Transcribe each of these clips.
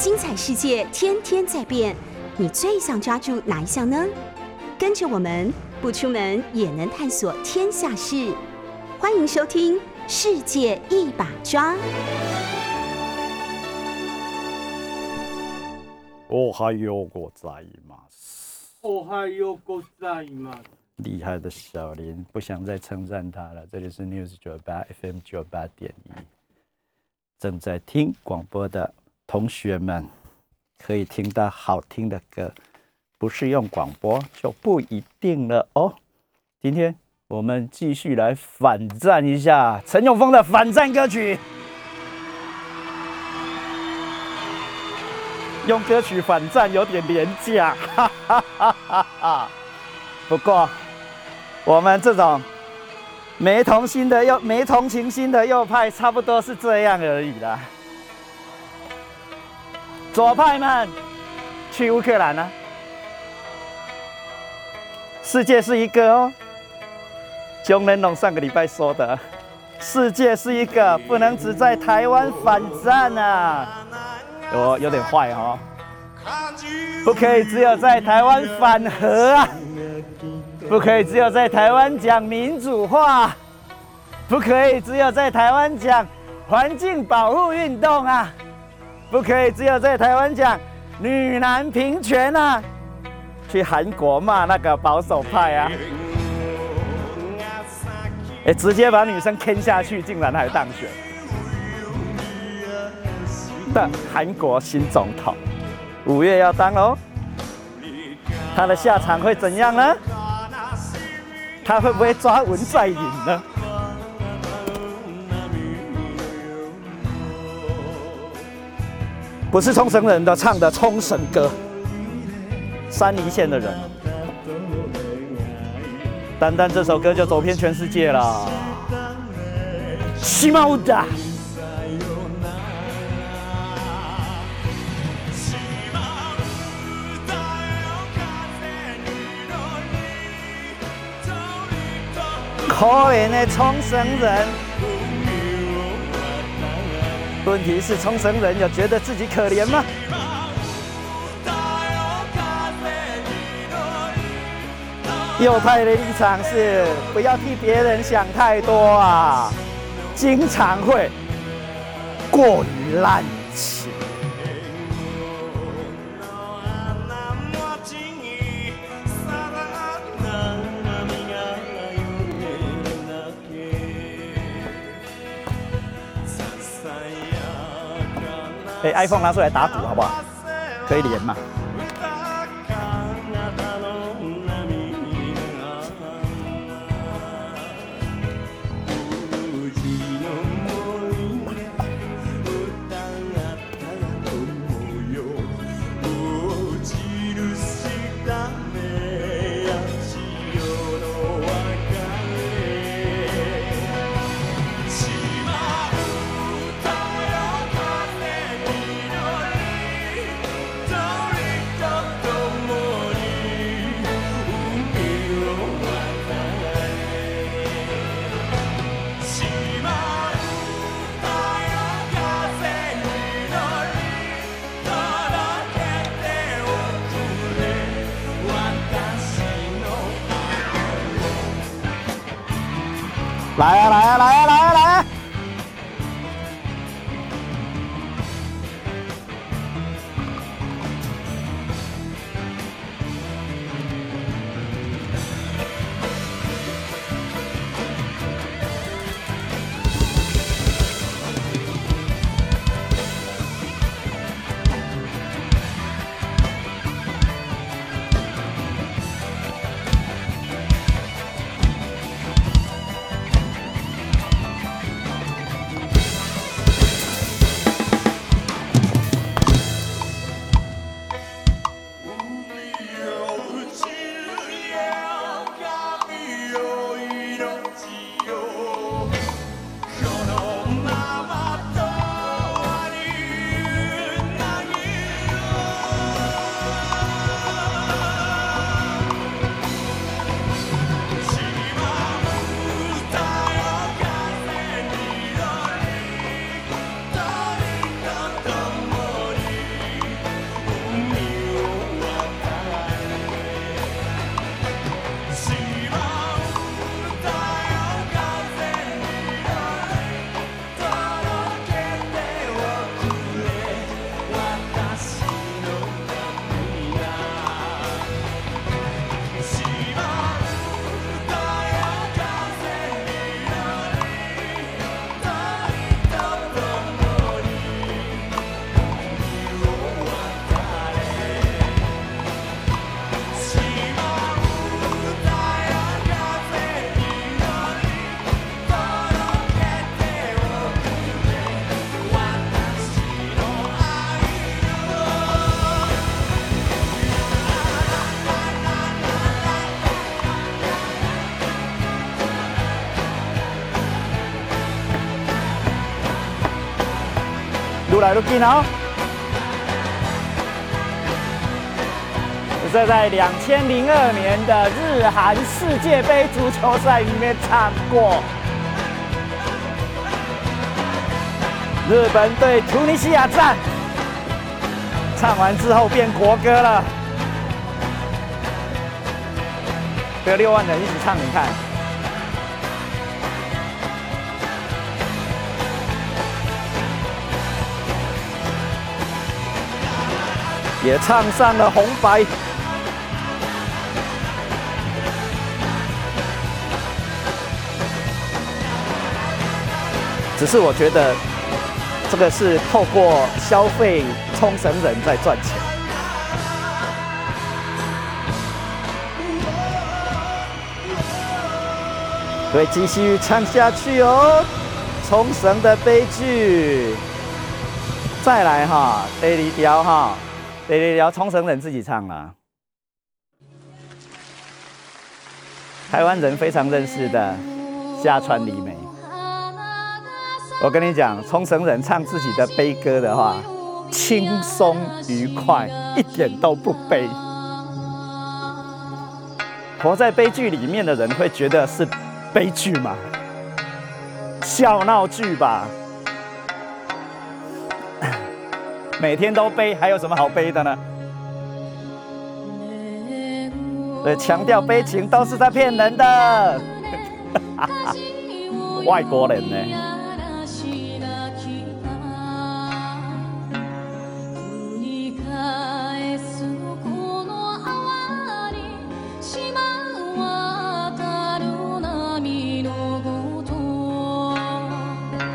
精彩世界天天在变，你最想抓住哪一项呢？跟着我们不出门也能探索天下事，欢迎收听《世界一把抓》。哦，还有ございます。おはようございます。厉害的小林，不想再称赞他了。这里是 News 九八 FM 九八点一，正在听广播的 同学们，可以听到好听的歌，不是用广播就不一定了哦。今天我们继续来反战一下陈永峰的反战歌曲。用歌曲反战有点廉价，哈哈哈哈哈。不过，我们这种没同心的右、没同情心的右派，差不多是这样而已啦。左派们去乌克兰啊！世界是一个哦，熊仁龙上个礼拜说的，世界是一个，不能只在台湾反战啊。我有点坏哦，不可以只有在台湾反核啊，不可以只有在台湾讲民主化，不可以只有在台湾讲环境保护运动啊，不可以只有在台湾讲女男平权啊，去韩国骂那个保守派啊，哎，直接把女生坑下去，竟然还当选。的韩国新总统，五月要当喽，他的下场会怎样呢？他会不会抓文在寅呢？不是冲绳人的唱的冲绳歌，山梨县的人，单单这首歌就走遍全世界了。西毛的。可怜的冲绳人，问题是冲绳人有觉得自己可怜吗？右派的立场是不要替别人想太多啊，经常会过于滥情。哎，iPhone 拿出来打鼓好不好？可以连嘛？来愈近哦。这在两千零二年的日韩世界杯足球赛里面唱过。日本对突尼西亚战，唱完之后变国歌了，有六万人一起唱，你看，也唱上了红白。只是我觉得，这个是透过消费冲绳人在赚钱。对，继续唱下去哦，冲绳的悲剧。再来哈，第二条哈，第二条冲绳人自己唱了，台湾人非常认识的下川里美。我跟你讲，冲绳人唱自己的悲歌的话，轻松愉快，一点都不悲。活在悲剧里面的人会觉得是悲剧吗？笑闹剧吧。每天都悲，还有什么好悲的呢？对，强调悲情都是在骗人的。外国人呢？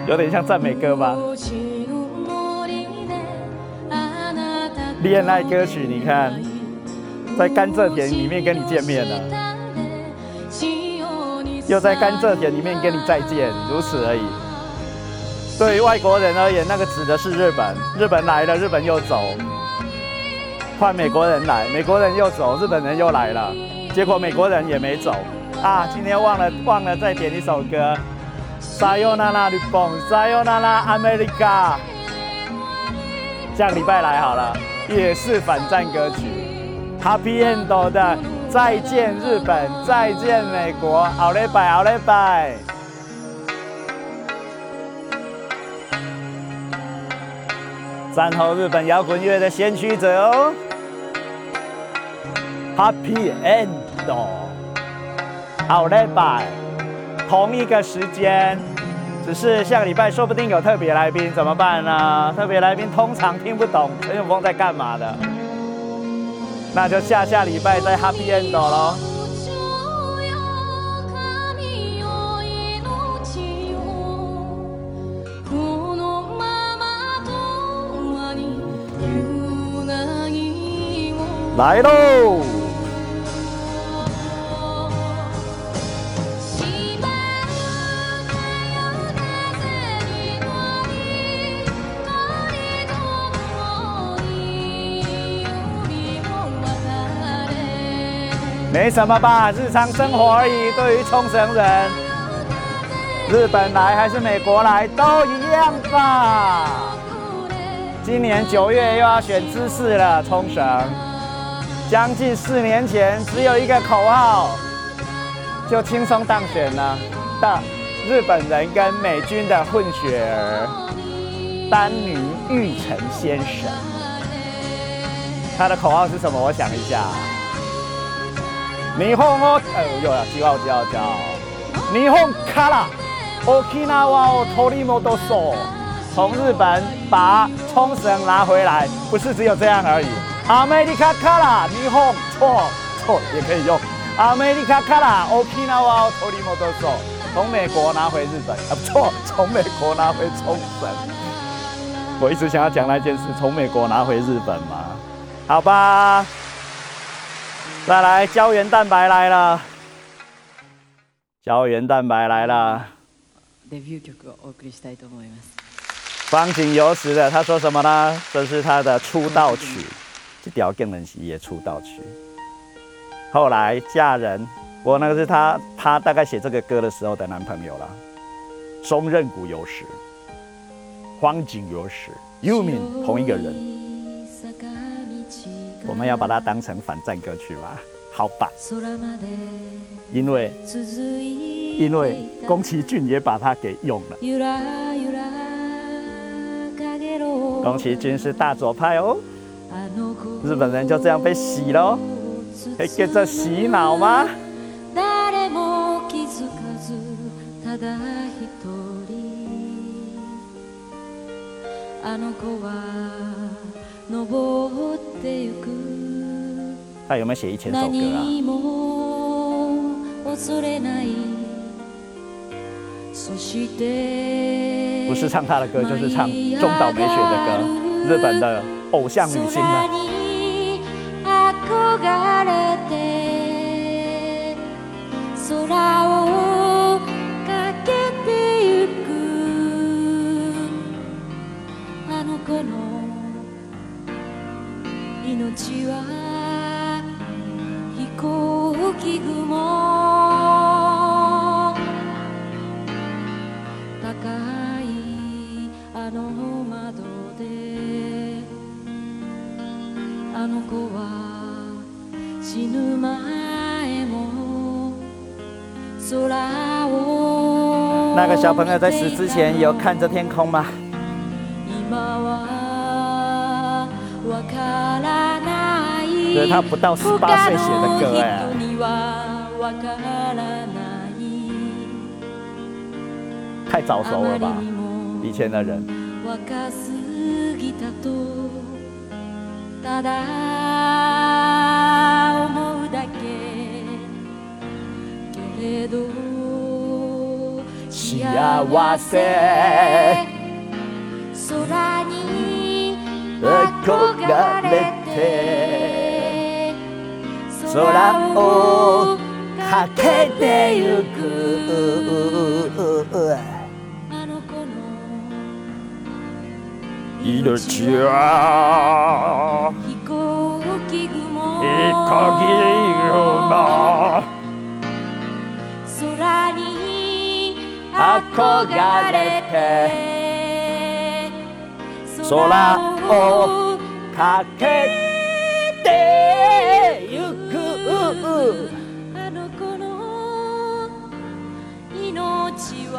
有点像赞美歌吧？恋爱歌曲，你看，在甘蔗田里面跟你见面了，又在甘蔗田里面跟你再见，如此而已。对于外国人而言，那个指的是日本，日本来了，日本又走，换美国人来，美国人又走，日本人又来了，结果美国人也没走啊！今天忘了忘了再点一首歌。撒由那拉日本，撒由那拉 America。下礼拜来好了，也是反战歌曲。Happy End 的再见日本，再见美国，好嘞拜，好嘞拜。战后日本摇滚乐的先驱者哦，Happy End，好嘞拜。同一个时间，只是下个礼拜说不定有特别来宾，怎么办呢？特别来宾通常听不懂陈永峰在干嘛的，那就下下礼拜再 Happy End 喽。来喽！没什么吧，日常生活而已。对于冲绳人，日本来还是美国来都一样吧。今年九月又要选知事了，冲绳。将近四年前，只有一个口号，就轻松当选了的日本人跟美军的混血儿丹尼玉成先生。他的口号是什么？我想一下。日本哦，哎呦呀，骄傲骄傲骄傲！日本から沖縄を取り戻そう。从日本把冲绳拿回来，不是只有这样而已。アメリカから日本错错也可以用。アメリカから沖縄を取り戻そう。从美国拿回日本，啊不错，从美国拿回冲绳。我一直想要讲那件事，从美国拿回日本嘛？好吧。 再来，胶原蛋白来了，胶原蛋白来了。方景游时的，他说什么呢？这是他的出道曲，这条更能洗也出道曲。后来嫁人，我那个是他，他大概写这个歌的时候的男朋友了。松任谷由实，荒井有史，又名同一个人，我们要把它当成反战歌曲吗？好吧，因为因为宫崎骏也把它给用了。宫崎骏是大左派哦，日本人就这样被洗喽，会跟着洗脑吗？他有没有写一千首歌啊？不是唱他的歌，就是唱中岛美雪的歌，日本的偶像女星呢。小朋友在死之前有看着天空吗？这是他不到十八岁写的歌哎。太早熟了吧，以前的人。幸せ。空に憧れて。空をかけてゆく。あの子の。命は飛行機雲飛行機雲憧れて空をかけてゆくあの子の命は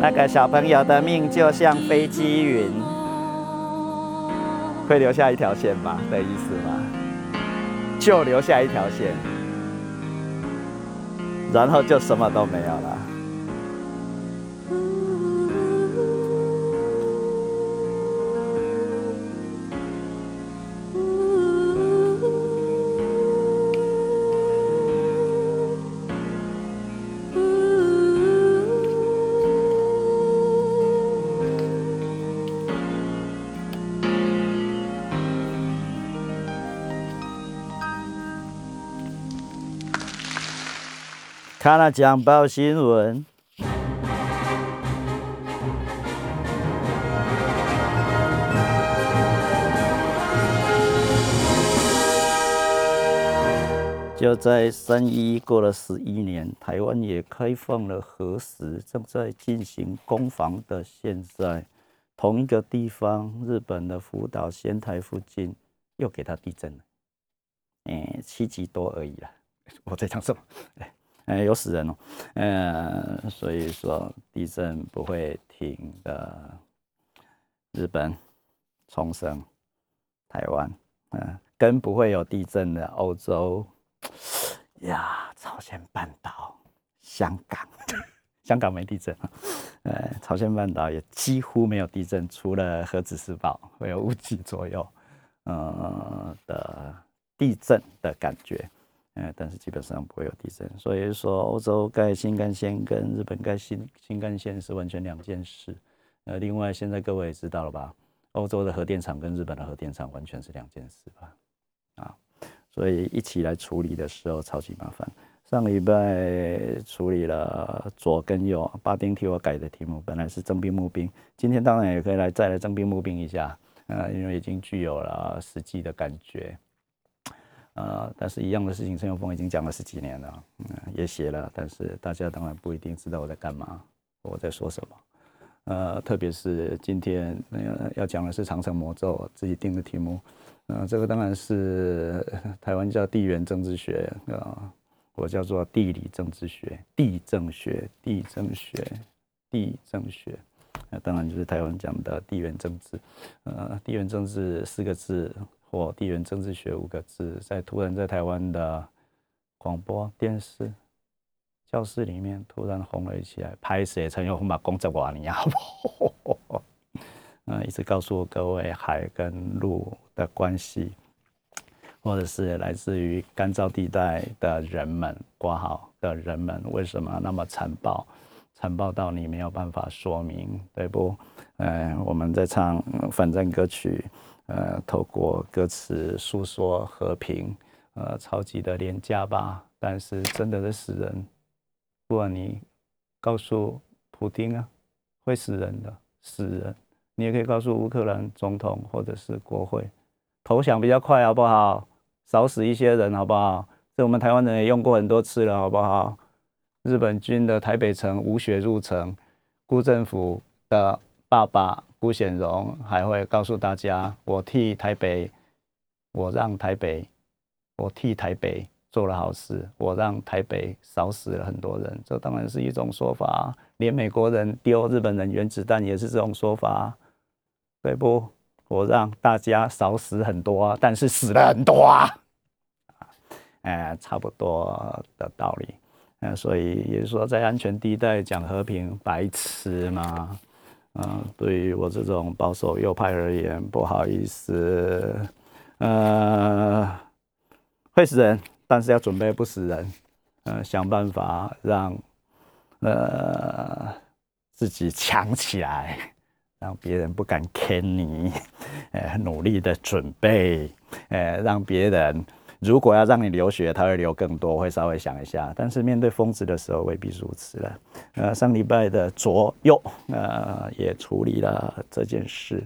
那个小朋友的命就像飞机云，会留下一条线吧的意思吗？就留下一条线。 然后就什么都没有了。看了讲报新闻，就在三一过了十一年，台湾也开放了核实，正在进行攻防的现在，同一个地方，日本的福岛仙台附近又给它地震了，七级多而已啦。我在讲什么？哎，有死人哦，嗯，所以说地震不会停的。日本、冲绳、台湾，嗯，更不会有地震的欧洲呀，朝鲜半岛、香港，香港没地震，呃，朝鲜半岛也几乎没有地震，除了核子试爆会有五级左右，嗯的地震的感觉。呃，但是基本上不会有地震，所以说欧洲盖新干线跟日本盖新新干线是完全两件事。呃，另外现在各位也知道了吧，欧洲的核电厂跟日本的核电厂完全是两件事吧？啊，所以一起来处理的时候超级麻烦。上礼拜处理了左跟右，巴丁替我改的题目，本来是征兵募兵，今天当然也可以来再来征兵募兵一下，呃，因为已经具有了实际的感觉。呃，但是一样的事情，陈永峰已经讲了十几年了，嗯，也写了，但是大家当然不一定知道我在干嘛，我在说什么。呃，特别是今天呃要讲的是长城魔咒，自己定的题目。呃，这个当然是 台湾叫地缘政治学啊，我叫做地理政治学、地政学、地政学、地政学。那当然就是台湾讲的地缘政治。呃，地缘政治四个字或地缘政治学五个字，在突然在台湾的广播电视。教室里面突然红了起来，拍摄陈友红把工作完你好不好？嗯，一直告诉各位海跟陆的关系，或者是来自于干燥地带的人们，挂号的人们为什么那么残暴？残暴到你没有办法说明，对不？嗯，我们在唱反战歌曲，呃，透过歌词诉说和平，呃，超级的廉价吧，但是真的是死人。不管你告诉普京啊，会死人的，死人。你也可以告诉乌克兰总统或者是国会，投降比较快，好不好？少死一些人，好不好？这我们台湾人也用过很多次了，好不好？日本军的台北城无血入城，辜政府的爸爸辜显荣还会告诉大家：我替台北，我让台北，我替台北。做了好事，我让台北少死了很多人，这当然是一种说法。连美国人丢日本人原子弹也是这种说法，对不？我让大家少死很多，但是死了很多啊，哎，差不多的道理。嗯，所以也是说，在安全地带讲和平，白痴吗？嗯，对于我这种保守右派而言，不好意思，呃，会死人。但是要准备不死人，呃，想办法让呃自己强起来，让别人不敢坑你，呃，努力的准备，呃，让别人如果要让你流血，他会流更多，会稍微想一下。但是面对疯子的时候未必如此了。呃，上礼拜的左右，呃，也处理了这件事。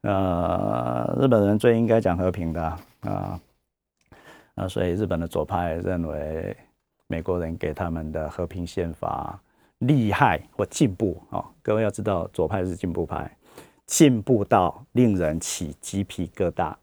呃，日本人最应该讲和平的啊。那所以日本的左派认为美国人给他们的和平宪法厉害或进步哦，各位要知道左派是进步派，进步到令人起鸡皮疙瘩。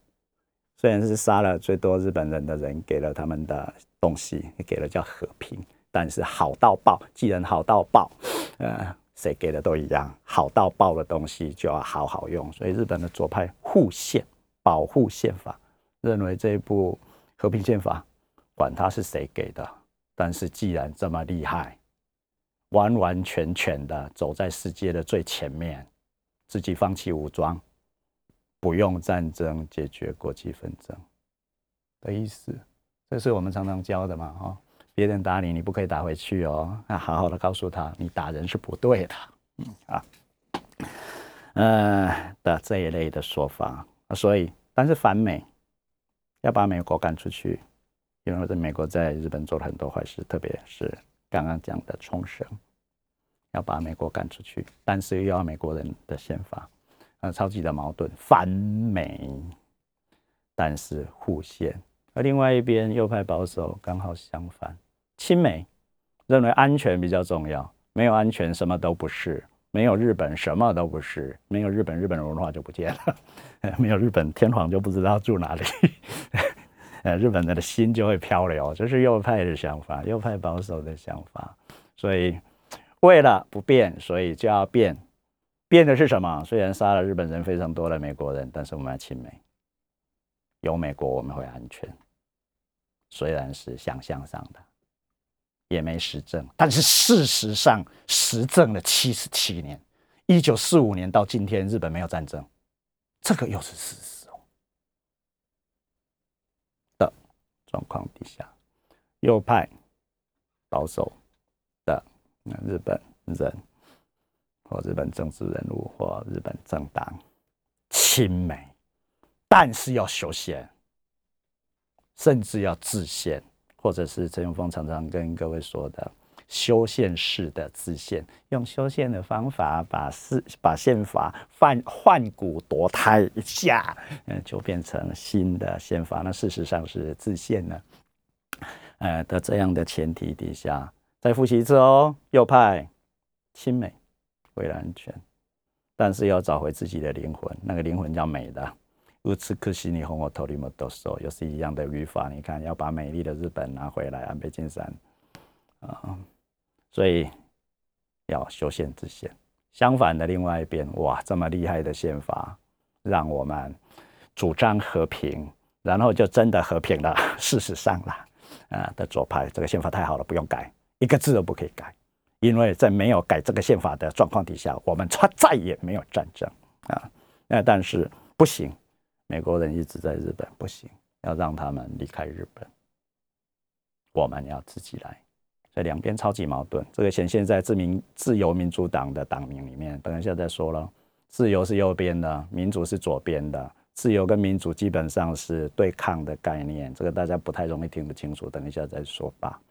虽然是杀了最多日本人的人给了他们的东西，给了叫和平，但是好到爆。既然好到爆，呃，谁给的都一样，好到爆的东西就要好好用。所以日本的左派护宪保护宪法，认为这一部。和平宪法，管他是谁给的，但是既然这么厉害，完完全全的走在世界的最前面，自己放弃武装，不用战争解决国际纷争的意思，这是我们常常教的嘛？哦，别人打你，你不可以打回去哦，那好好的告诉他，你打人是不对的，嗯啊，呃的这一类的说法，所以，但是反美。要把美国赶出去，因为在美国在日本做了很多坏事，特别是刚刚讲的冲绳，要把美国赶出去，但是又要美国人的宪法，呃，超级的矛盾，反美，但是互宪。而另外一边右派保守刚好相反，亲美，认为安全比较重要，没有安全什么都不是。没有日本什么都不是，没有日本日本文化就不见了，没有日本天皇就不知道住哪里，呃，日本人的心就会漂流，这是右派的想法，右派保守的想法。所以为了不变，所以就要变，变的是什么？虽然杀了日本人非常多的美国人，但是我们要亲美，有美国我们会安全，虽然是想象上的。也没实证，但是事实上实证了七十七年，一九四五年到今天，日本没有战争，这个又是事实哦。的状况底下，右派保守的日本人或日本政治人物或日本政党亲美，但是要修宪，甚至要自宪。或者是陈永峰常常跟各位说的修宪式的自宪，用修宪的方法把四把宪法换换骨夺胎一下，嗯，就变成新的宪法。那事实上是自宪呢，呃的这样的前提底下，再复习一次哦。右派亲美，为了安全，但是要找回自己的灵魂，那个灵魂叫美的。如此可惜，你和我头里莫都说，又是一样的语法。你看，要把美丽的日本拿回来，安倍晋三啊，所以要修宪制宪。相反的，另外一边，哇，这么厉害的宪法，让我们主张和平，然后就真的和平了。事实上啦，啊的左派，这个宪法太好了，不用改，一个字都不可以改，因为在没有改这个宪法的状况底下，我们再再也没有战争啊。那但是不行。美国人一直在日本，不行，要让他们离开日本。我们要自己来，所以两边超级矛盾。这个显现在自民自由民主党的党名里面。等一下再说了，自由是右边的，民主是左边的。自由跟民主基本上是对抗的概念，这个大家不太容易听得清楚。等一下再说吧。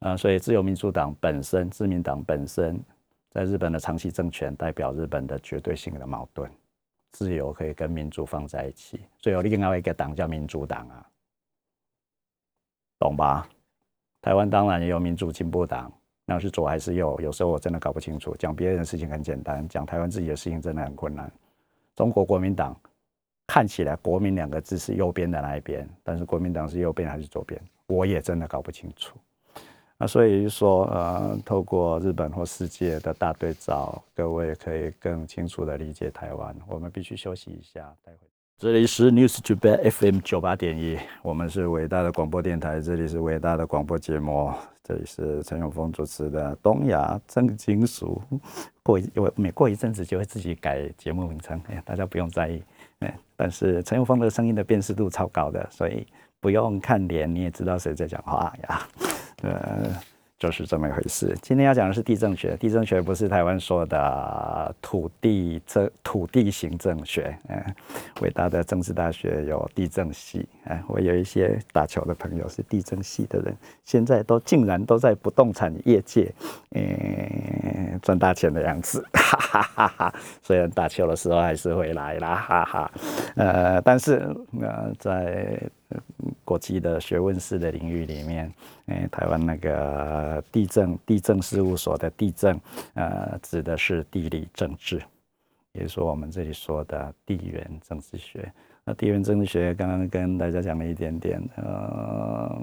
啊，所以自由民主党本身，自民党本身，在日本的长期政权，代表日本的绝对性的矛盾。自由可以跟民主放在一起，所以有另外一个党叫民主党啊，懂吧？台湾当然也有民主进步党，那是左还是右？有时候我真的搞不清楚。讲别人的事情很简单，讲台湾自己的事情真的很困难。中国国民党看起来“国民”两个字是右边的那一边，但是国民党是右边还是左边，我也真的搞不清楚。那所以说，呃，透过日本或世界的大对照，各位可以更清楚的理解台湾。我们必须休息一下，待会。这里是 News to be FM 九八点一，我们是伟大的广播电台，这里是伟大的广播节目，这里是陈永峰主持的东亚正金属。过一我每过一阵子就会自己改节目名称，哎，大家不用在意。哎，但是陈永峰的声音的辨识度超高的，所以不用看脸你也知道谁在讲话呀。呃，就是这么一回事。今天要讲的是地政学，地政学不是台湾说的土地政、土地行政学。嗯，伟大的政治大学有地震系。哎，我有一些打球的朋友是地震系的人，现在都竟然都在不动产业界，嗯，赚大钱的样子。哈哈哈哈虽然打球的时候还是会来啦，哈哈。呃，但是呃，在国际的学问式的领域里面，诶，台湾那个地震地震事务所的地震，呃，指的是地理政治，也就是说我们这里说的地缘政治学。那地缘政治学刚刚跟大家讲了一点点，呃，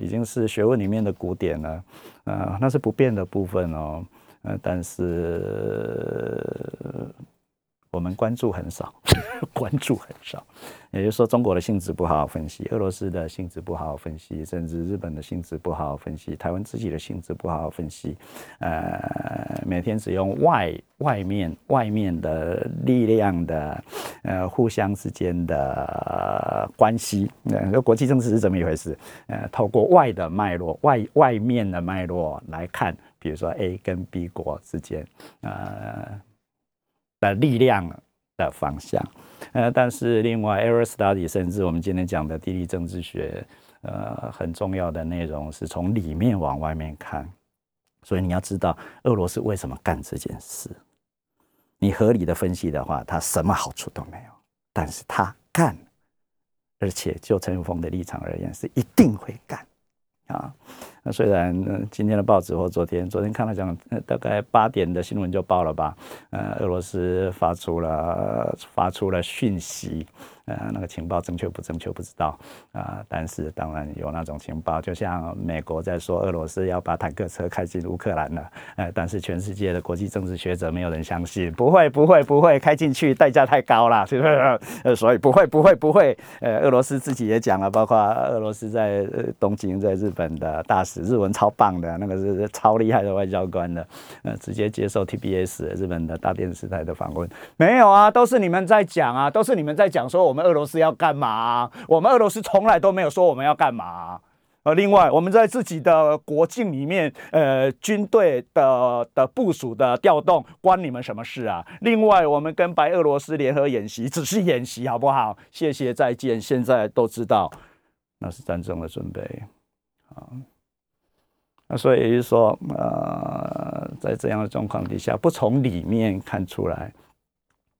已经是学问里面的古典了，呃，那是不变的部分哦，呃，但是。我们关注很少，关注很少，也就是说，中国的性质不好好分析，俄罗斯的性质不好好分析，甚至日本的性质不好好分析，台湾自己的性质不好好分析，呃，每天只用外外面外面的力量的，呃，互相之间的关系，呃，国际政治是怎么一回事？呃，透过外的脉络，外外面的脉络来看，比如说 A 跟 B 国之间，呃。的力量的方向，呃，但是另外 a e r study 甚至我们今天讲的地理政治学，呃，很重要的内容是从里面往外面看，所以你要知道俄罗斯为什么干这件事，你合理的分析的话，他什么好处都没有，但是他干，而且就陈永峰的立场而言，是一定会干，啊。那虽然今天的报纸或昨天，昨天看了讲，大概八点的新闻就报了吧，呃，俄罗斯发出了发出了讯息。呃，那个情报正确不正确不知道啊，但是当然有那种情报，就像美国在说俄罗斯要把坦克车开进乌克兰了，呃，但是全世界的国际政治学者没有人相信，不会不会不会开进去，代价太高了，是不是？呃，所以不会不会不会，呃，俄罗斯自己也讲了，包括俄罗斯在东京在日本的大使，日文超棒的，那个是超厉害的外交官的，呃，直接接受 TBS 日本的大电视台的访问，没有啊，都是你们在讲啊，都是你们在讲说我。我们俄罗斯要干嘛？我们俄罗斯从来都没有说我们要干嘛。呃，另外，我们在自己的国境里面，呃，军队的的部署的调动，关你们什么事啊？另外，我们跟白俄罗斯联合演习，只是演习，好不好？谢谢，再见。现在都知道，那是战争的准备啊。那所以就是说，呃，在这样的状况底下，不从里面看出来。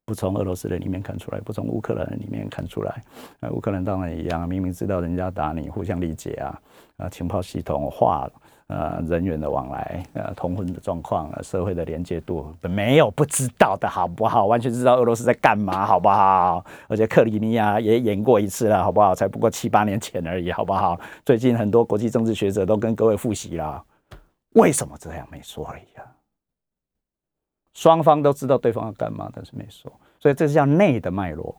不从俄罗斯人里面看出来，不从乌克兰人里面看出来。呃，乌克兰当然一样，明明知道人家打你，互相理解啊，啊，情报系统化呃人员的往来，呃通婚的状况，社会的连接度，没有不知道的好不好？完全知道俄罗斯在干嘛，好不好？而且克里米亚也演过一次了，好不好？才不过七八年前而已，好不好？最近很多国际政治学者都跟各位复习了，为什么这样没说而已啊？双方都知道对方要干嘛，但是没说，所以这是叫内的脉络。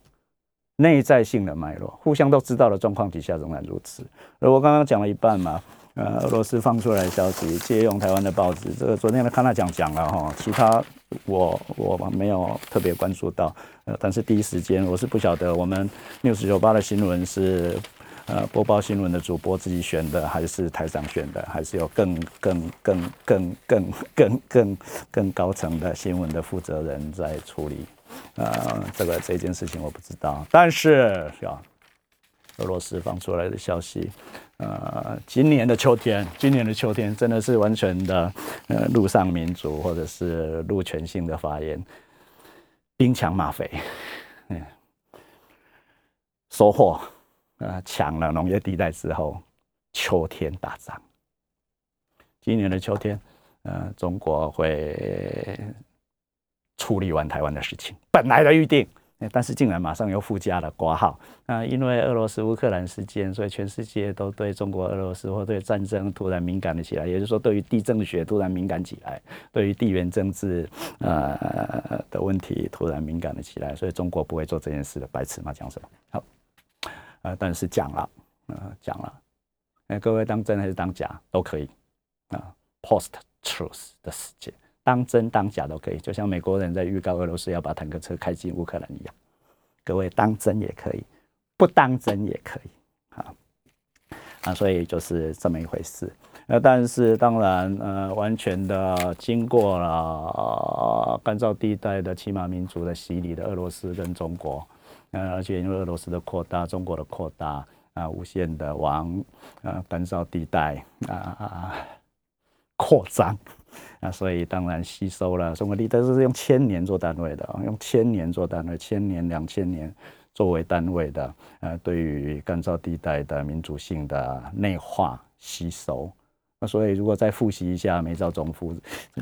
内在性的脉络，互相都知道的状况底下仍然如此。而我刚刚讲了一半嘛，呃，俄罗斯放出来消息，借用台湾的报纸，这个昨天的看他讲讲了哈，其他我我没有特别关注到，呃，但是第一时间我是不晓得我们六十九八的新闻是呃播报新闻的主播自己选的，还是台长选的，还是有更更更更更更更更高层的新闻的负责人在处理。呃，这个这件事情我不知道，但是啊，俄罗斯放出来的消息，呃，今年的秋天，今年的秋天真的是完全的呃陆上民族或者是陆权性的发言，兵强马肥，嗯，收获，呃，抢了农业地带之后，秋天打仗，今年的秋天，呃，中国会。处理完台湾的事情，本来的预定，但是竟然马上又附加了挂号那！因为俄罗斯乌克兰事件，所以全世界都对中国俄罗斯或对战争突然敏感了起来，也就是说，对于地震学突然敏感起来，对于地缘政治呃的问题突然敏感了起来，所以中国不会做这件事的，白痴吗？讲什么？好，呃，但是讲了，呃，讲了，哎，各位当真还是当假都可以啊，post truth 的世界。当真当假都可以，就像美国人在预告俄罗斯要把坦克车开进乌克兰一样。各位当真也可以，不当真也可以，啊啊，所以就是这么一回事。那但是当然，呃，完全的经过了干燥地带的骑马民族的洗礼的俄罗斯跟中国，呃，而且因为俄罗斯的扩大，中国的扩大啊，无限的往呃干燥地带啊扩张。啊所以当然吸收了中国历，但是是用千年做单位的啊，用千年做单位，千年、两千年作为单位的，呃，对于干燥地带的民主性的内化吸收。那所以如果再复习一下梅兆忠夫，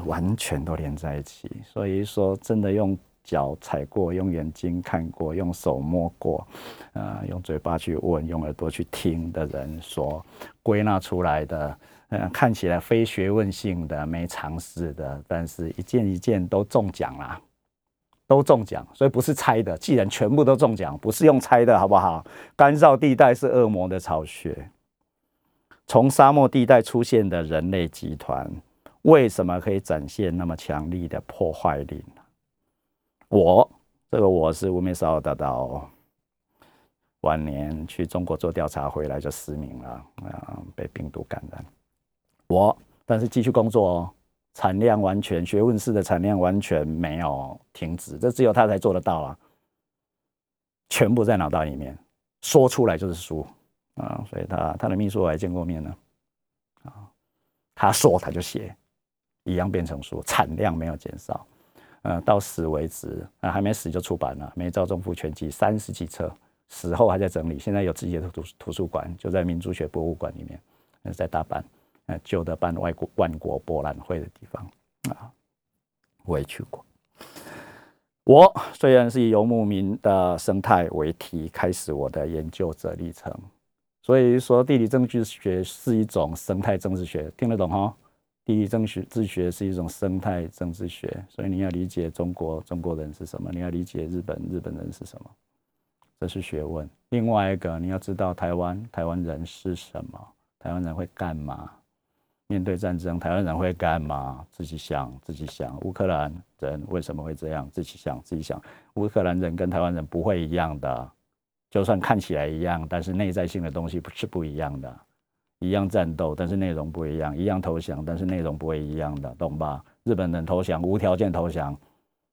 完全都连在一起。所以说，真的用脚踩过，用眼睛看过，用手摸过，呃，用嘴巴去问，用耳朵去听的人所归纳出来的。呃看起来非学问性的、没常识的，但是一件一件都中奖啦，都中奖，所以不是猜的。既然全部都中奖，不是用猜的，好不好？干燥地带是恶魔的巢穴，从沙漠地带出现的人类集团，为什么可以展现那么强力的破坏力？我这个我是乌梅绍大道，晚年去中国做调查回来就失明了，啊，被病毒感染。我，但是继续工作哦，产量完全学问式的产量完全没有停止，这只有他才做得到啊！全部在脑袋里面，说出来就是书啊！所以他他的秘书我还见过面呢，啊，他说他就写，一样变成书，产量没有减少，呃，到死为止啊，还没死就出版了，《梅兆忠夫全集》三十几册，死后还在整理，现在有自己的图图书馆，就在民族学博物馆里面，在大阪。呃，旧的办外国万国博览会的地方啊，我也去过。我虽然是以游牧民的生态为题开始我的研究者历程，所以说地理政治学是一种生态政治学，听得懂哈？地理政治学是一种生态政治学，所以你要理解中国中国人是什么，你要理解日本日本人是什么，这是学问。另外一个你要知道台湾台湾人是什么，台湾人会干嘛？面对战争，台湾人会干嘛？自己想，自己想。乌克兰人为什么会这样？自己想，自己想。乌克兰人跟台湾人不会一样的，就算看起来一样，但是内在性的东西不是不一样的。一样战斗，但是内容不一样；一样投降，但是内容不会一样的，懂吧？日本人投降，无条件投降。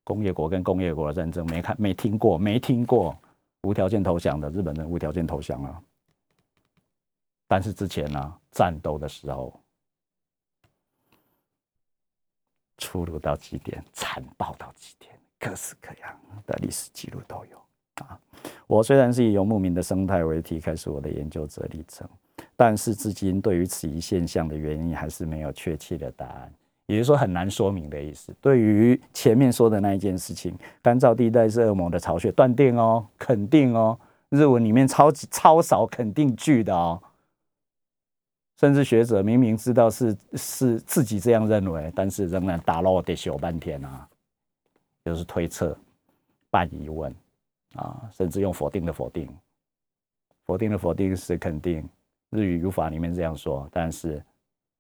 工业国跟工业国的战争，没看，没听过，没听过无条件投降的日本人无条件投降啊。但是之前呢，战斗的时候。粗鲁到极点，残暴到极点，各式各样的历史记录都有啊。我虽然是以游牧民的生态为题开始我的研究者历程，但是至今对于此一现象的原因还是没有确切的答案，也就是说很难说明的意思。对于前面说的那一件事情，干燥地带是恶魔的巢穴，断定哦，肯定哦，日文里面超级超少肯定句的哦。甚至学者明明知道是是自己这样认为，但是仍然打漏得小半天啊，就是推测、半疑问啊，甚至用否定的否定，否定的否定是肯定。日语语法里面这样说，但是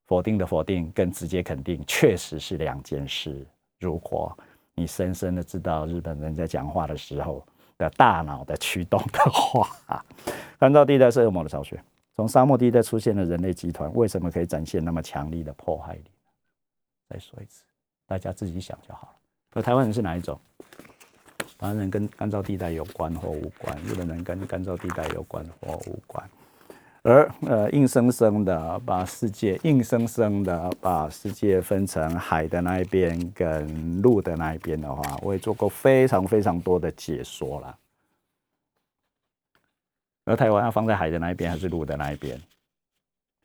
否定的否定跟直接肯定确实是两件事。如果你深深的知道日本人在讲话的时候的大脑的驱动的话，干燥地带是恶魔的巢穴。从沙漠地带出现的人类集团，为什么可以展现那么强力的破坏力？再说一次，大家自己想就好了。而台湾人是哪一种？台湾人跟干燥地带有关或无关？日本人跟干燥地带有关或无关？而呃，硬生生的把世界硬生生的把世界分成海的那一边跟陆的那一边的话，我也做过非常非常多的解说了。而台湾要放在海的那一边还是陆的那一边，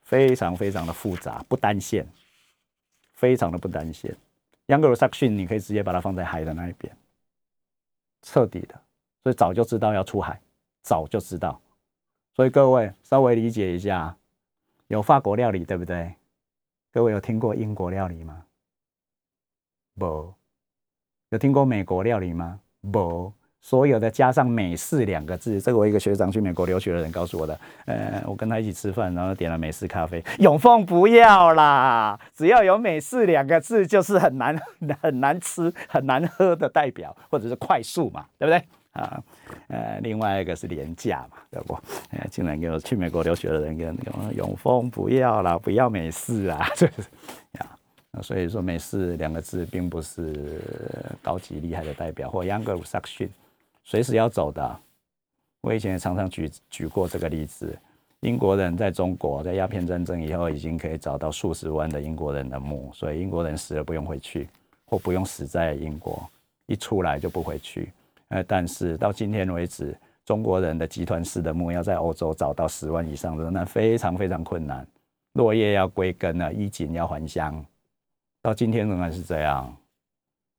非常非常的复杂，不单线，非常的不单线。央格鲁萨克逊你可以直接把它放在海的那一边，彻底的，所以早就知道要出海，早就知道。所以各位稍微理解一下，有法国料理对不对？各位有听过英国料理吗？不。有听过美国料理吗？不。所有的加上美式两个字，这个我一个学长去美国留学的人告诉我的。呃，我跟他一起吃饭，然后点了美式咖啡。永凤不要啦，只要有美式两个字，就是很难很难吃、很难喝的代表，或者是快速嘛，对不对？啊，呃，另外一个是廉价嘛，对不？呃，竟然给我去美国留学的人跟永永丰不要啦，不要美式啊，这是呀。所以说美式两个字并不是高级厉害的代表，或 Younger Section。随时要走的，我以前也常常举举过这个例子。英国人在中国在鸦片战争以后，已经可以找到数十万的英国人的墓，所以英国人死了不用回去，或不用死在英国，一出来就不回去。呃，但是到今天为止，中国人的集团式的墓要在欧洲找到十万以上的，那非常非常困难。落叶要归根了，衣锦要还乡，到今天仍然是这样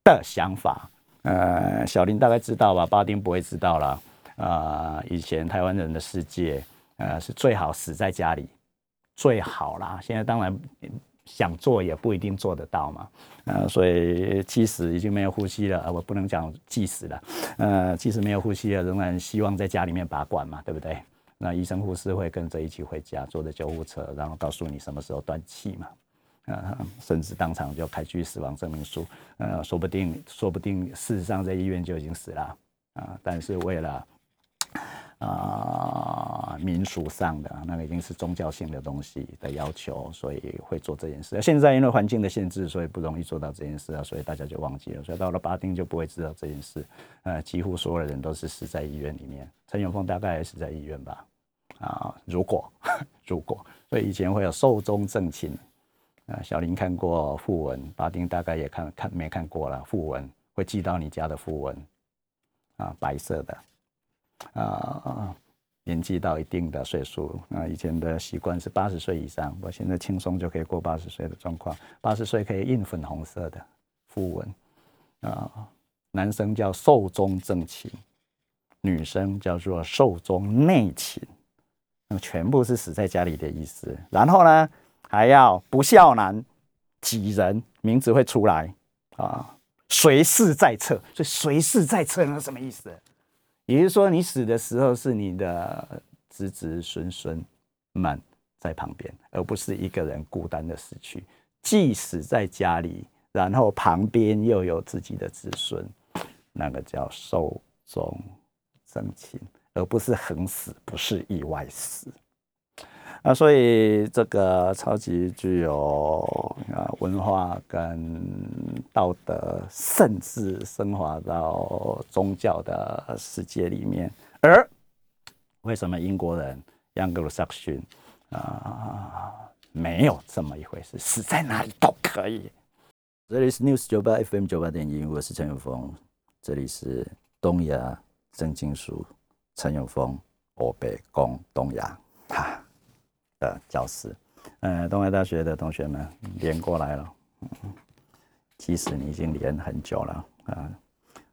的想法。呃，小林大概知道吧？巴丁不会知道了。啊，以前台湾人的世界，呃，是最好死在家里，最好啦。现在当然想做也不一定做得到嘛。呃，所以即使已经没有呼吸了，我不能讲即使了。呃，即使没有呼吸了，仍然希望在家里面拔管嘛，对不对？那医生护士会跟着一起回家，坐着救护车，然后告诉你什么时候断气嘛。呃，甚至当场就开具死亡证明书，呃，说不定，说不定事实上在医院就已经死了，啊，但是为了啊民俗上的那个已经是宗教性的东西的要求，所以会做这件事。现在因为环境的限制，所以不容易做到这件事啊，所以大家就忘记了，所以到了巴丁就不会知道这件事。呃，几乎所有的人都是死在医院里面，陈永峰大概也死在医院吧，啊，如果如果，所以以前会有寿终正寝。啊，小林看过讣文，巴丁大概也看看没看过了。讣文会寄到你家的讣文，啊，白色的，啊，年纪到一定的岁数，啊，以前的习惯是八十岁以上，我现在轻松就可以过八十岁的状况。八十岁可以印粉红色的符文，啊，男生叫寿终正寝，女生叫做寿终内寝，那么全部是死在家里的意思。然后呢？还要不孝男几人名字会出来啊？随侍在侧，所以随侍在侧那什么意思？也就是说，你死的时候是你的子子孙孙们在旁边，而不是一个人孤单的死去。即使在家里，然后旁边又有自己的子孙，那个叫寿终正寝，而不是横死，不是意外死。那所以这个超级具有啊文化跟道德，甚至升华到宗教的世界里面。而为什么英国人 Younger Section 啊没有这么一回事？死在哪里都可以。这里是 News 九八 FM 九八点一，我是陈永峰。这里是东亚正经书，陈永峰，我北讲东亚。的教室。呃，东海大学的同学们连过来了，嗯，其实你已经连很久了啊。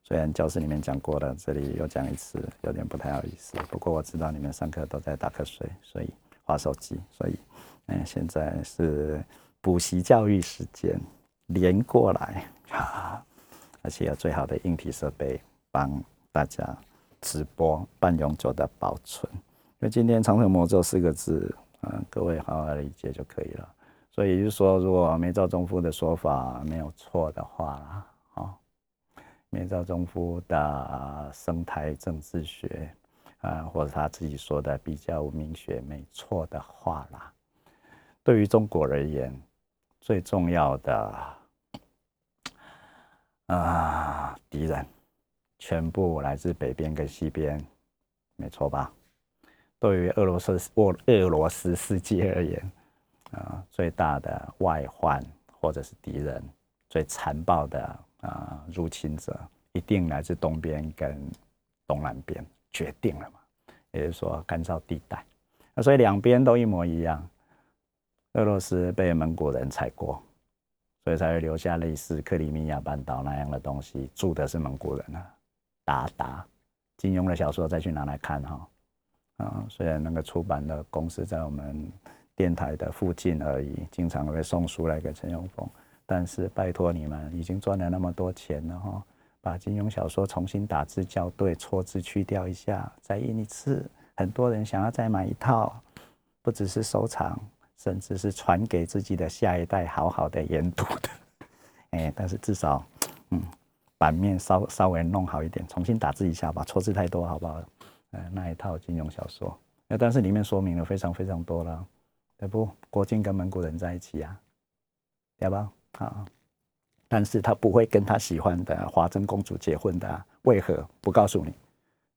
虽然教室里面讲过了，这里又讲一次，有点不太好意思。不过我知道你们上课都在打瞌睡，所以划手机，所以，嗯，现在是补习教育时间，连过来 啊，而且有最好的硬体设备帮大家直播半永久的保存。因为今天长城魔咒四个字。嗯，各位好好理解就可以了。所以就是说，如果梅兆忠夫的说法没有错的话啦，啊，梅兆忠夫的生态政治学，啊，或者他自己说的比较文明学没错的话啦，对于中国而言，最重要的啊敌人，全部来自北边跟西边，没错吧？对于俄罗斯俄俄罗斯世界而言，啊，最大的外患或者是敌人，最残暴的啊入侵者，一定来自东边跟东南边，决定了嘛？也就是说干燥地带。那所以两边都一模一样，俄罗斯被蒙古人踩过，所以才会留下类似克里米亚半岛那样的东西，住的是蒙古人啊。达达，金庸的小说再去拿来看哈。啊，虽然那个出版的公司在我们电台的附近而已，经常会送书来给陈永峰，但是拜托你们，已经赚了那么多钱了哈，把金庸小说重新打字校对，错字去掉一下，再印一次，很多人想要再买一套，不只是收藏，甚至是传给自己的下一代好好的研读的，哎，但是至少，嗯，版面稍稍微弄好一点，重新打字一下吧，错字太多，好不好？呃，那一套金庸小说，那但是里面说明了非常非常多了，对不？郭靖跟蒙古人在一起呀，对吧？啊，但是他不会跟他喜欢的华珍公主结婚的，为何？不告诉你，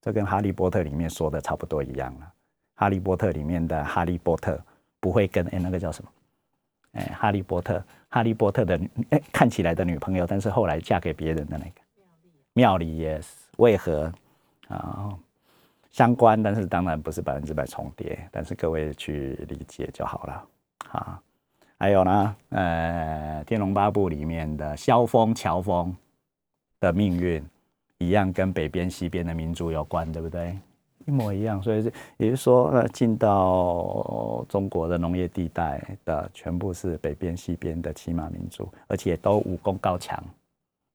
这跟哈利波特里面说的差不多一样了。哈利波特里面的哈利波特不会跟哎那个叫什么？哎，哈利波特，哈利波特的哎看起来的女朋友，但是后来嫁给别人的那个妙丽，yes，为何？啊？相关，但是当然不是百分之百重叠，但是各位去理解就好了啊。还有呢，呃，《天龙八部》里面的萧峰、乔峰的命运一样，跟北边、西边的民族有关，对不对？一模一样。所以是也就是说，呃，进到中国的农业地带的全部是北边、西边的骑马民族，而且都武功高强，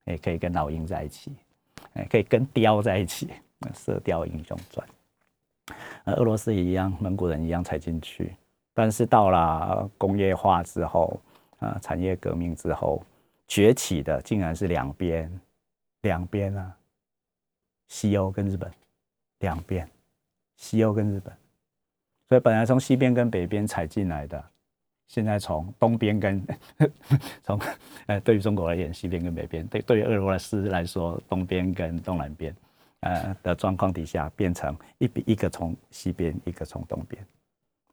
也可以跟老鹰在一起，哎，可以跟雕在一起。《射雕英雄传》，呃，俄罗斯也一样，蒙古人一样才进去，但是到了工业化之后，啊，产业革命之后，崛起的竟然是两边，两边啊，西欧跟日本，两边，西欧跟日本，所以本来从西边跟北边踩进来的，现在从东边跟 从，呃，对于中国而言，西边跟北边，对对于俄罗斯来说，东边跟东南边。呃的状况底下，变成一比一个从西边，一个从东边。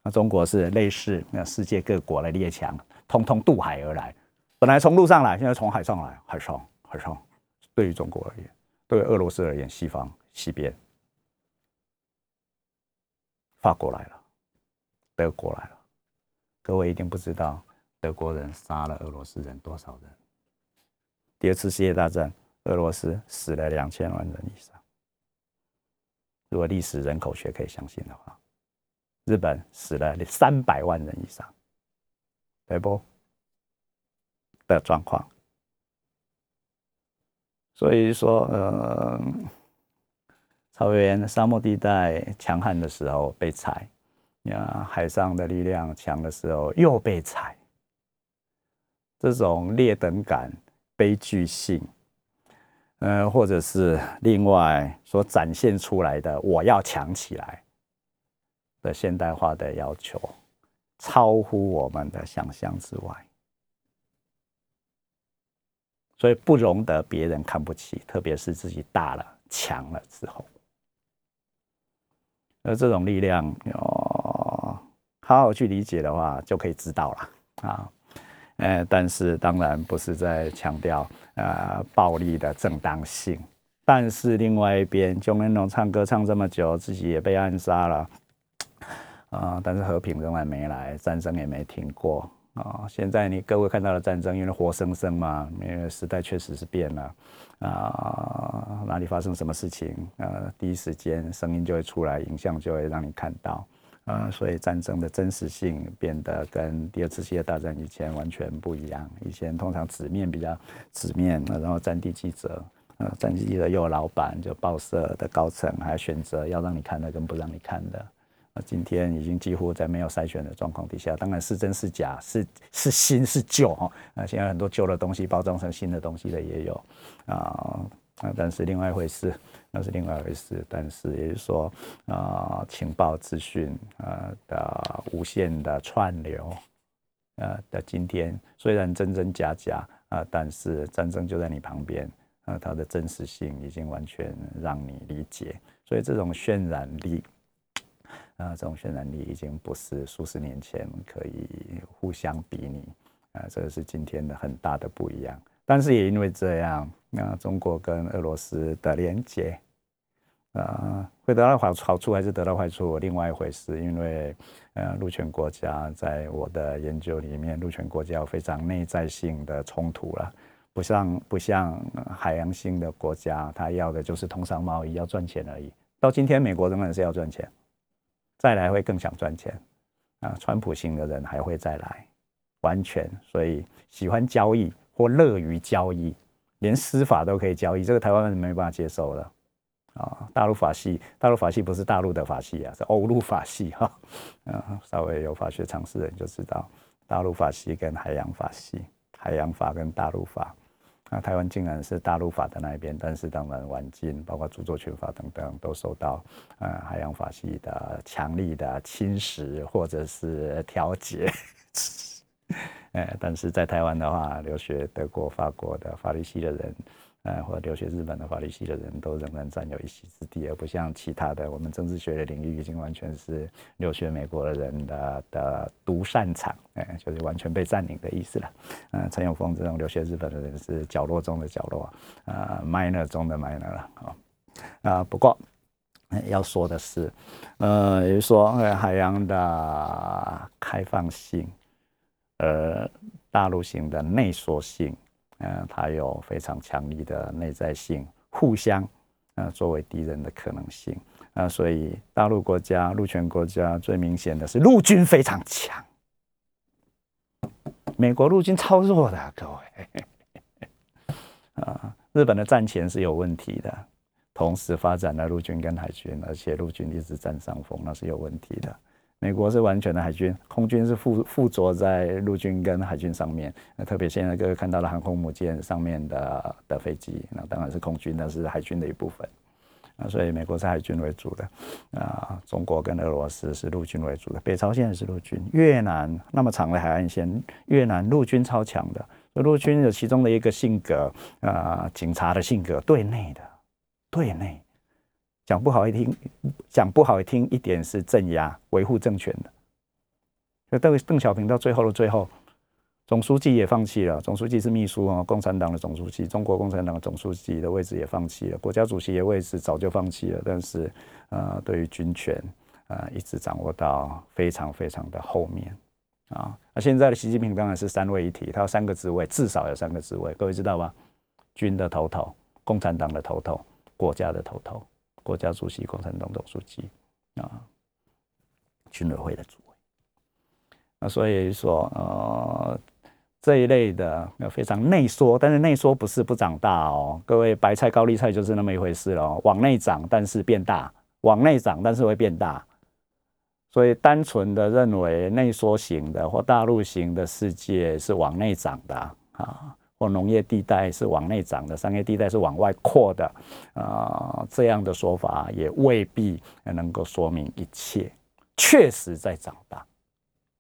那中国是类似那世界各国的列强，通通渡海而来。本来从陆上来，现在从海上来，海上海上。对于中国而言，对于俄罗斯而言，西方西边，法国来了，德国来了。各位一定不知道，德国人杀了俄罗斯人多少人？第二次世界大战，俄罗斯死了两千万人以上。如果历史人口学可以相信的话，日本死了三百万人以上，对不？的状况。所以说，呃，草原沙漠地带强悍的时候被踩，呀，海上的力量强的时候又被踩，这种劣等感、悲剧性。呃，或者是另外所展现出来的，我要强起来的现代化的要求，超乎我们的想象之外，所以不容得别人看不起，特别是自己大了、强了之后，而这种力量，哦，好好去理解的话，就可以知道了啊。呃，但是当然不是在强调呃暴力的正当性，但是另外一边，钟南龙唱歌唱这么久，自己也被暗杀了，啊，但是和平仍然没来，战争也没停过啊。现在你各位看到的战争，因为活生生嘛，因为时代确实是变了啊，哪里发生什么事情，呃，第一时间声音就会出来，影像就会让你看到。啊，所以战争的真实性变得跟第二次世界大战以前完全不一样。以前通常纸面比较纸面，然后战地记者，呃，战地记者又有老板，就报社的高层还选择要让你看的跟不让你看的。那今天已经几乎在没有筛选的状况底下，当然是真是假，是是新是旧哈。那现在很多旧的东西包装成新的东西的也有啊。啊，但是另外一回事，那是另外一回事。但是也就是说，啊，情报资讯啊的无限的串流，呃的今天，虽然真真假假啊，但是战争就在你旁边，啊，它的真实性已经完全让你理解。所以这种渲染力，啊，这种渲染力已经不是数十年前可以互相比拟，啊，这个是今天的很大的不一样。但是也因为这样，那中国跟俄罗斯的连接，啊，会得到好好处还是得到坏处，另外一回事。因为，呃，陆权国家在我的研究里面，陆权国家有非常内在性的冲突了，不像不像海洋性的国家，他要的就是通商贸易，要赚钱而已。到今天，美国仍然是要赚钱，再来会更想赚钱，啊，川普型的人还会再来，完全，所以喜欢交易。或乐于交易，连司法都可以交易，这个台湾人没办法接受了啊！大陆法系，大陆法系不是大陆的法系啊，是欧陆法系哈。嗯，稍微有法学常识的人就知道，大陆法系跟海洋法系，海洋法跟大陆法。那台湾竟然是大陆法的那一边，但是当然晚近，包括著作权法等等，都受到呃海洋法系的强力的侵蚀或者是调节。呃，但是在台湾的话，留学德国、法国的法律系的人，呃，或者留学日本的法律系的人都仍然占有一席之地，而不像其他的我们政治学的领域已经完全是留学美国的人的的独擅场，哎，就是完全被占领的意思了。嗯，陈永峰这种留学日本的人是角落中的角落，啊，minor 中的 minor 了，啊，啊，不过要说的是，呃，也就是说海洋的开放性。呃，大陆型的内缩性，呃，它有非常强力的内在性，互相，呃，作为敌人的可能性，啊，所以大陆国家、陆权国家最明显的是陆军非常强，美国陆军超弱的，各位，啊，日本的战前是有问题的，同时发展了陆军跟海军，而且陆军一直占上风，那是有问题的。美国是完全的海军，空军是附附着在陆军跟海军上面。那特别现在各位看到的航空母舰上面的的飞机，那当然是空军，那是海军的一部分。啊，所以美国是海军为主的，啊，中国跟俄罗斯是陆军为主的，北朝鲜也是陆军，越南那么长的海岸线，越南陆军超强的。陆军有其中的一个性格，啊，警察的性格，对内的，对内。讲不好一听，讲不好听一点是镇压、维护政权的。那邓邓小平到最后的最后，总书记也放弃了。总书记是秘书啊，共产党的总书记，中国共产党的总书记的位置也放弃了，国家主席的位置早就放弃了。但是，呃，对于军权，呃，一直掌握到非常非常的后面啊。那现在的习近平当然是三位一体，他有三个职位，至少有三个职位，各位知道吗？军的头头，共产党的头头，国家的头头。国家主席、共产党总书记啊，军委会的主委。那所以说，呃，这一类的非常内缩，但是内缩不是不长大哦。各位，白菜、高丽菜就是那么一回事了，往内长，但是变大；往内长，但是会变大。所以，单纯的认为内缩型的或大陆型的世界是往内长的啊。或农业地带是往内长的，商业地带是往外扩的，啊，这样的说法也未必能够说明一切。确实在长大，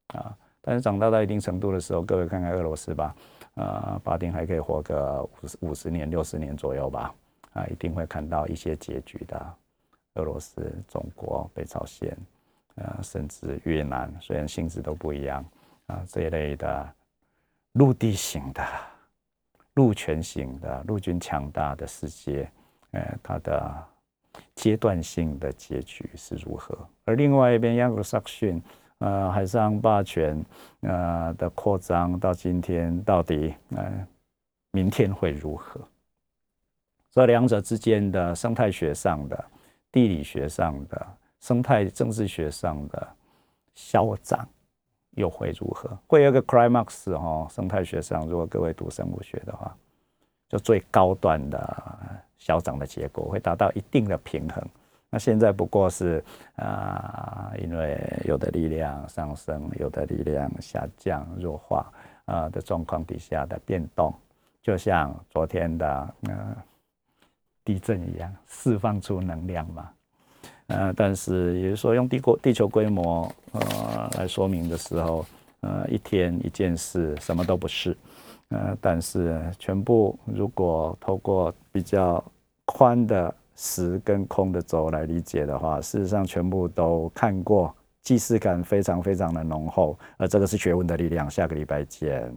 啊，但是长大到一定程度的时候，各位看看俄罗斯吧，啊，巴丁还可以活个五十五十年、六十年左右吧，啊，一定会看到一些结局的。俄罗斯、中国、北朝鲜，啊，甚至越南，虽然性质都不一样，啊，这一类的陆地型的。陆权型的陆军强大的世界，呃，它的阶段性的结局是如何？而另外一边，亚克萨克逊，呃，海上霸权，呃的扩张到今天，到底呃明天会如何？这两者之间的生态学上的、地理学上的、生态政治学上的消长又会如何？会有个 climax 哈？生态学上，如果各位读生物学的话，就最高端的消长的结果会达到一定的平衡。那现在不过是啊，因为有的力量上升，有的力量下降、弱化啊的状况底下的变动，就像昨天的嗯。地震一样释放出能量嘛？呃，但是也就是说，用地国地球规模呃来说明的时候，呃，一天一件事什么都不是，呃，但是全部如果透过比较宽的实跟空的轴来理解的话，事实上全部都看过，既视感非常非常的浓厚，而这个是学问的力量。下个礼拜见。